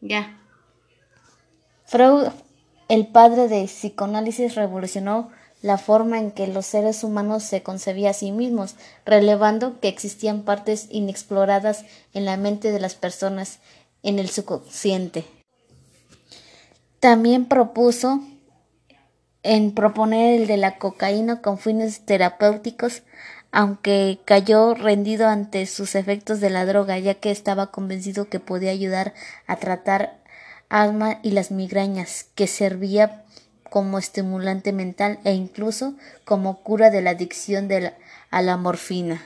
Ya. Freud, el padre de psicoanálisis, revolucionó la forma en que los seres humanos se concebían a sí mismos, relevando que existían partes inexploradas en la mente de las personas, en el subconsciente. También propuso en proponer el de la cocaína con fines terapéuticos, aunque cayó rendido ante sus efectos de la droga, ya que estaba convencido que podía ayudar a tratar asma y las migrañas, que servía como estimulante mental e incluso como cura de la adicción a la morfina.